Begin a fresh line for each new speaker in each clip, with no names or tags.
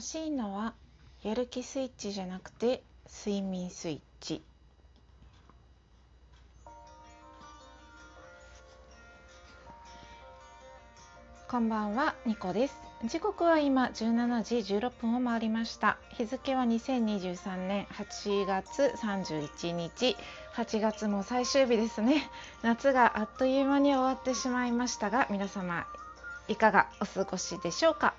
欲しいのはやる気スイッチじゃなくて睡眠スイッチ。こんばんはニコです。時刻は今17時16分を回りました。日付は2023年8月31日8月も最終日ですね。夏があっという間に終わってしまいましたが皆様いかがお過ごしでしょうか？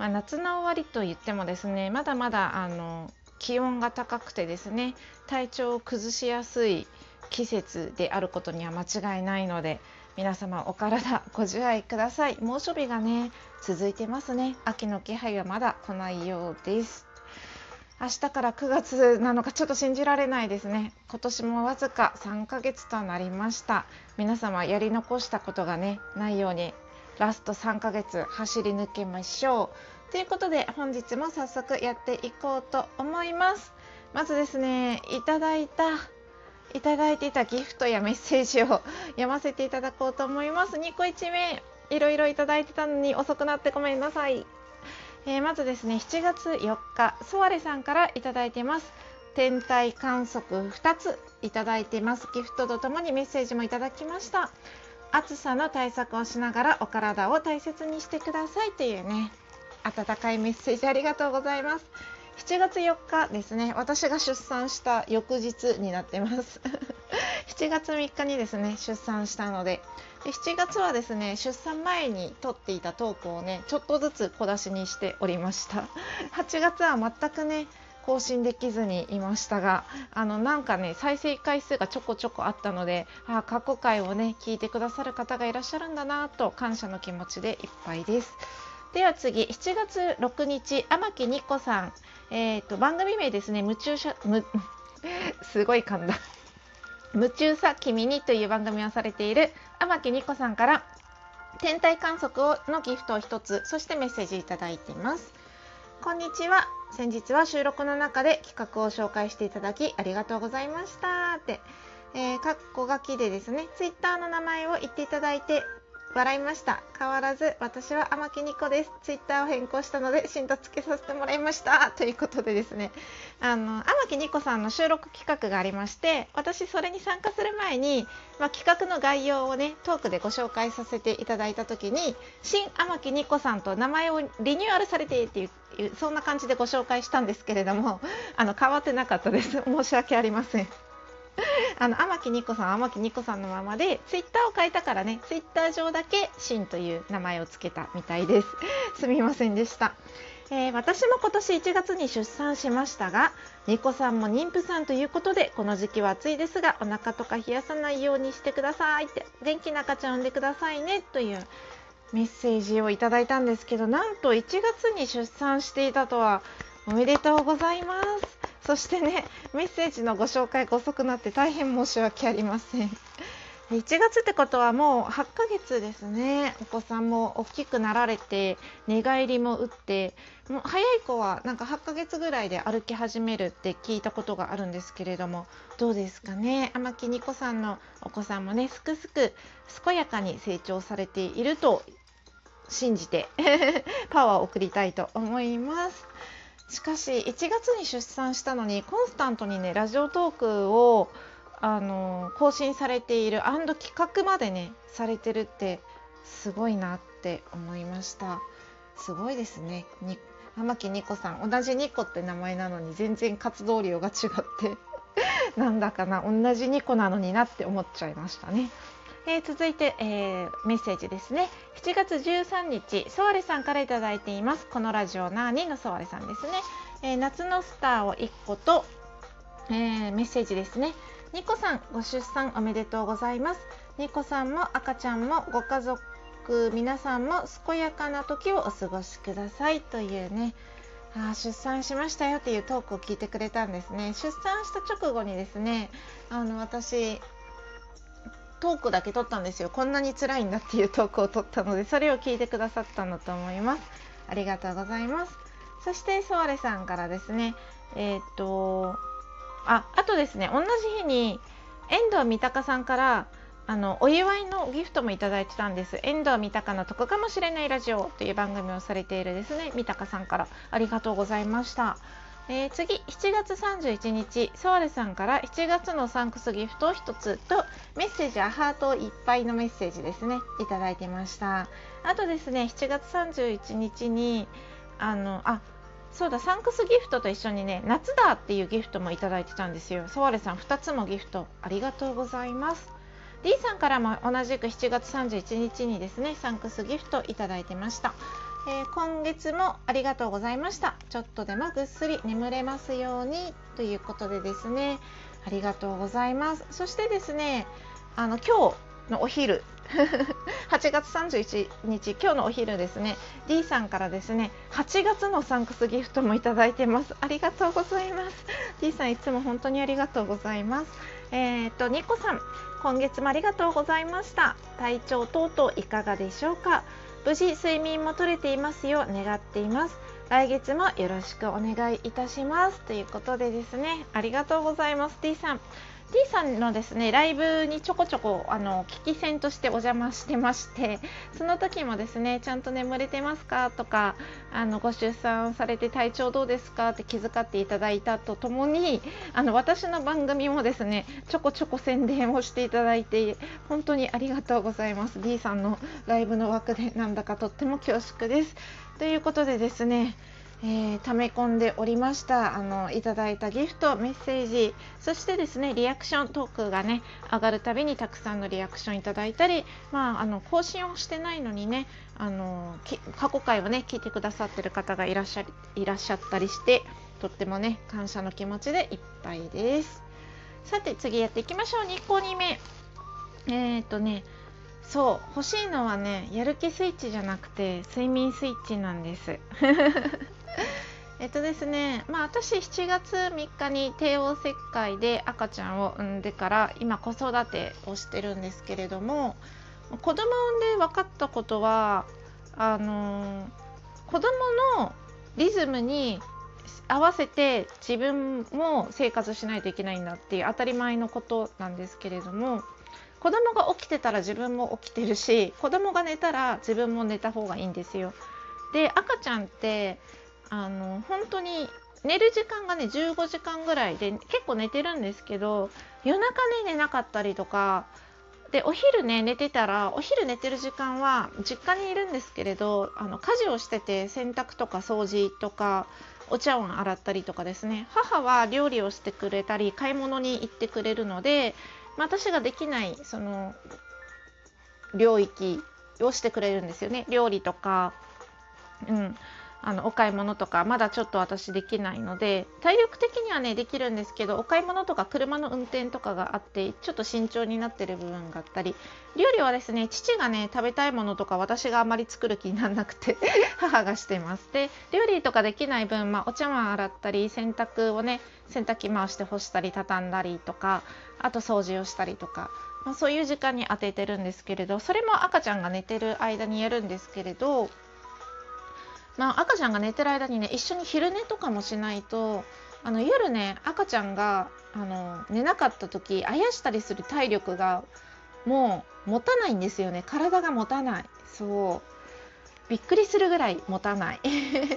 まあ、夏の終わりと言ってもですねまだまだあの気温が高くてですね体調を崩しやすい季節であることには間違いないので皆様お体ご自愛ください。猛暑日がね続いてますね。秋の気配はまだ来ないようです。明日から9月なのかちょっと信じられないですね。今年もわずか3ヶ月となりました。皆様やり残したことがねないようにラスト3ヶ月走り抜けましょう。ということで本日も早速やっていこうと思います。まずですねいただいたいただいていたギフトやメッセージを 読ませていただこうと思います。2個1名いろいろいただいてたのに遅くなってごめんなさい、えー、まずですね7月4日ソワレさんからいただいてます。天体観測2ついただいてます。ギフトとともにメッセージもいただきました。暑さの対策をしながらお体を大切にしてくださいというね温かいメッセージありがとうございます。7月4日ですね私が出産した翌日になってます。7月3日にですね出産したのでで7月はですね出産前に撮っていたトークをねちょっとずつ小出しにしておりました。8月は全くね更新できずにいましたがあのなんかね再生回数がちょこちょこあったのであ過去回をね聞いてくださる方がいらっしゃるんだなと感謝の気持ちでいっぱいです。では次7月6日天木ニコさん、えーと、番組名ですね。夢中しゃむ すごい噛んだ。夢中さ君にという番組をされている天木ニコさんから天体観測をのギフトを1つそしてメッセージいただいています。こんにちは。先日は収録の中で企画を紹介していただきありがとうございましたって、えー、かっこ書きでですねツイッターの名前を言っていただいて笑いました。変わらず私は天木ニコです。ツイッターを変更したのでシンとつけさせてもらいました。ということでですね。あの天木ニコさんの収録企画がありまして私それに参加する前に、まあ、企画の概要をねトークでご紹介させていただいた時に新天木ニコさんと名前をリニューアルされてっていうそんな感じでご紹介したんですけれどもあの変わってなかったです。申し訳ありません。あの天木ニコさん天木ニコさんのままでツイッターを変えたからねツイッター上だけシンという名前をつけたみたいです。すみませんでした、えー、私も今年1月に出産しましたがニコさんも妊婦さんということでこの時期は暑いですがお腹とか冷やさないようにしてくださいって元気な赤ちゃん産んでくださいねというメッセージをいただいたんですけどなんと1月に出産していたとはおめでとうございます。そしてねメッセージのご紹介が遅くなって大変申し訳ありません。1月ってことはもう8ヶ月ですね。お子さんも大きくなられて寝返りも打ってもう早い子はなんか8ヶ月ぐらいで歩き始めるって聞いたことがあるんですけれどもどうですかね？天木ニコさんのお子さんもねすくすく健やかに成長されていると信じて パワーを送りたいと思います。しかし1月に出産したのにコンスタントにねラジオトークをあの更新されている企画までねされてるってすごいなって思いました。すごいですね。に玉木ニコさん。同じニコって名前なのに全然活動量が違って なんだかな同じニコなのになって思っちゃいましたね。えー、続いて、えー、メッセージですね。7月13日ソワレさんから頂いています。このラジオナーニのソワレさんですね、えー、夏のスターを1個と、えメッセージですね。ニコさんご出産おめでとうございます。ニコさんも赤ちゃんもご家族皆さんも健やかな時をお過ごしください。というね。あ出産しましたよっていうトークを聞いてくれたんですね。出産した直後にですねあの私トークだけ撮ったんですよ。こんなに辛いんだっていうトークを撮ったのでそれを聞いてくださったんだと思います。ありがとうございます。そしてソワレさんからですね。えー、っとああとですね同じ日に遠藤三鷹さんからあのお祝いのギフトもいただいてたんです。遠藤三鷹の得かもしれないラジオという番組をされているですね三鷹さんから。ありがとうございました。えー、次7月31日ソワレさんから7月のサンクスギフトを1つとメッセージはハートいっぱいのメッセージですねいただいてました。あとですね7月31日にあのあそうだサンクスギフトと一緒にね夏だっていうギフトもいただいてたんですよ。ソワレさん2つもギフトありがとうございます。D さんからも同じく7月31日にですねサンクスギフトいただいてました。えー、今月もありがとうございました。ちょっとでもぐっすり眠れますようにということでですね。ありがとうございます。そしてですねあの今日のお昼。8月31日今日のお昼ですね。D さんからですね8月のサンクスギフトもいただいてます。ありがとうございます。D さんいつも本当にありがとうございます。えー、っとニコさん今月もありがとうございました。体調等々いかがでしょうか？無事睡眠も取れていますよう願っています。来月もよろしくお願いいたします。ということでですねありがとうございます。D さん。D さんのですねライブにちょこちょこあの聞き戦としてお邪魔してましてその時もですねちゃんと眠れてますか？とかあのご出産されて体調どうですか？って気遣っていただいたとともにあの私の番組もですねちょこちょこ宣伝をしていただいて本当にありがとうございます。D さんのライブの枠でなんだかとっても恐縮です。ということでですねえー、溜め込んでおりましたあのいただいたギフトメッセージそしてですねリアクショントークがね上がるたびにたくさんのリアクションいただいたり、まあ、あの更新をしてないのにねあの過去回をね聞いてくださってる方がいらっしゃいらっしゃったりしてとってもね感謝の気持ちでいっぱいです。さて次やっていきましょう。2個2目。えー、っとねそう欲しいのはねやる気スイッチじゃなくて睡眠スイッチなんです。えっとですね、まあ、私7月3日に帝王切開で赤ちゃんを産んでから今子育てをしてるんですけれども子供産んで分かったことはあの子供のリズムに合わせて自分も生活しないといけないんだっていう当たり前のことなんですけれども子供が起きてたら自分も起きてるし子供が寝たら自分も寝た方がいいんですよ。で赤ちゃんってあの本当に寝る時間がね15時間ぐらいで結構寝てるんですけど夜中ね寝なかったりとかでお昼ね寝てたらお昼寝てる時間は実家にいるんですけれどあの家事をしてて洗濯とか掃除とかお茶碗洗ったりとかですね。母は料理をしてくれたり買い物に行ってくれるので、まあ、私ができないその領域をしてくれるんですよね。料理とか、うん、あのお買い物とかまだちょっと私できないので体力的にはねできるんですけどお買い物とか車の運転とかがあってちょっと慎重になってる部分があったり料理はですね父がね食べたいものとか私があまり作る気にならなくて 母がしてます。で料理とかできない分、まあ、お茶碗洗ったり洗濯をね洗濯機回して干したり畳んだりとかあと掃除をしたりとかまあ、そういう時間に当ててるんですけれどそれも赤ちゃんが寝てる間にやるんですけれどまあ、赤ちゃんが寝てる間にね一緒に昼寝とかもしないとあの夜ね赤ちゃんがあの寝なかった時あやしたりする体力がもう持たないんですよね。体が持たない。そう。びっくりするぐらい持たない。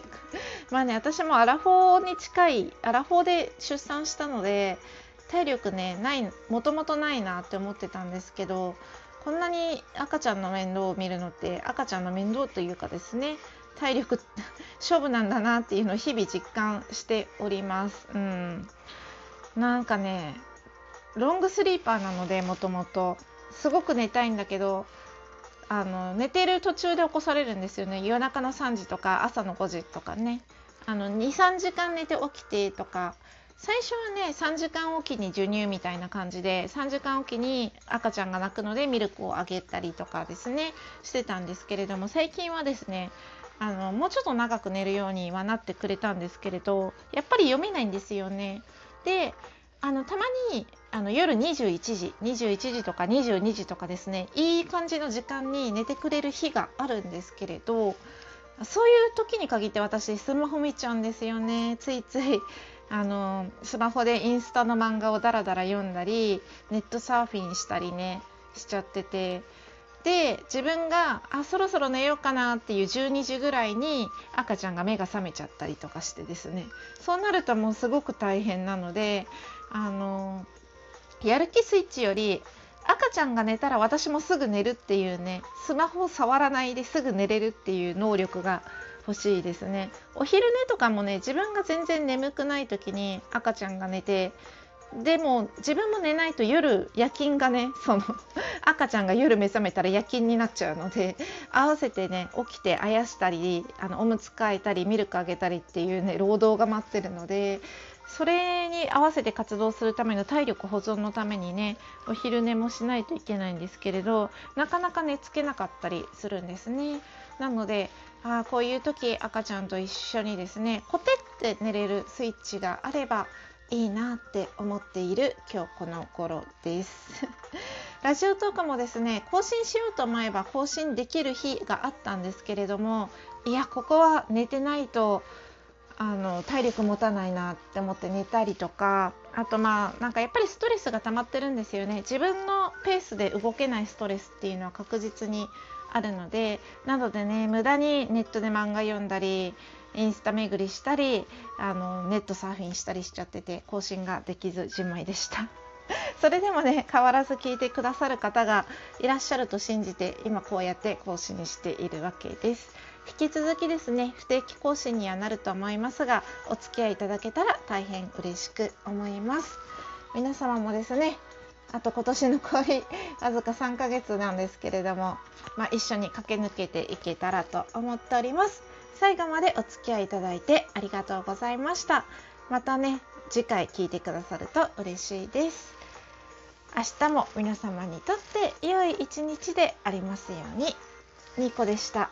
まあね私もアラフォーに近いアラフォーで出産したので体力ねないもともとないなって思ってたんですけどこんなに赤ちゃんの面倒を見るのって赤ちゃんの面倒というかですね体力勝負なんだなっていうのを日々実感しております。うん、なんかねロングスリーパーなのでもともと。すごく寝たいんだけどあの寝てる途中で起こされるんですよね。夜中の3時とか朝の5時とかね。23時間寝て起きてとか。最初はね3時間おきに授乳みたいな感じで3時間おきに赤ちゃんが泣くのでミルクをあげたりとかですね。してたんですけれども最近はですねあのもうちょっと長く寝るようにはなってくれたんですけれどやっぱり読めないんですよね。であのたまにあの夜21時21時とか22時とかですねいい感じの時間に寝てくれる日があるんですけれどそういう時に限って私スマホ見ちゃうんですよねついついあのスマホでインスタの漫画をダラダラ読んだりネットサーフィンしたりねしちゃっててで自分があそろそろ寝ようかなっていう12時ぐらいに赤ちゃんが目が覚めちゃったりとかしてですね。そうなるともうすごく大変なのであのやる気スイッチより赤ちゃんが寝たら私もすぐ寝るっていうねスマホを触らないですぐ寝れるっていう能力が欲しいですね。お昼寝とかもね自分が全然眠くない時に赤ちゃんが寝てでも自分も寝ないと夜夜勤がねその 赤ちゃんが夜目覚めたら夜勤になっちゃうので合わせてね起きてあやしたりあのおむつ替えたりミルクあげたりっていうね労働が待ってるのでそれに合わせて活動するための体力保存のためにねお昼寝もしないといけないんですけれどなかなか寝つけなかったりするんですね。なのであこういう時赤ちゃんと一緒にですねコテって寝れるスイッチがあればいいなって思っている今日この頃です。ラジオトークもですね更新しようと思えば更新できる日があったんですけれどもいやここは寝てないとあの体力持たないなって思って寝たりとかあとまあなんかやっぱりストレスが溜まってるんですよね。自分のペースで動けないストレスっていうのは確実にあるのでなのでね無駄にネットで漫画読んだりインスタ巡りしたりあのネットサーフィンしたりしちゃってて更新ができずじまいでした。それでもね変わらず聞いてくださる方がいらっしゃると信じて今こうやって更新しているわけです。引き続きですね不定期更新にはなると思いますがお付き合いいただけたら大変嬉しく思います。皆様もですねあと今年の恋わずか3ヶ月なんですけれども、まあ、一緒に駆け抜けていけたらと思っております。最後までお付き合いいただいてありがとうございました。またね次回聞いてくださると嬉しいです。明日も皆様にとって良い一日でありますように。ニコでした。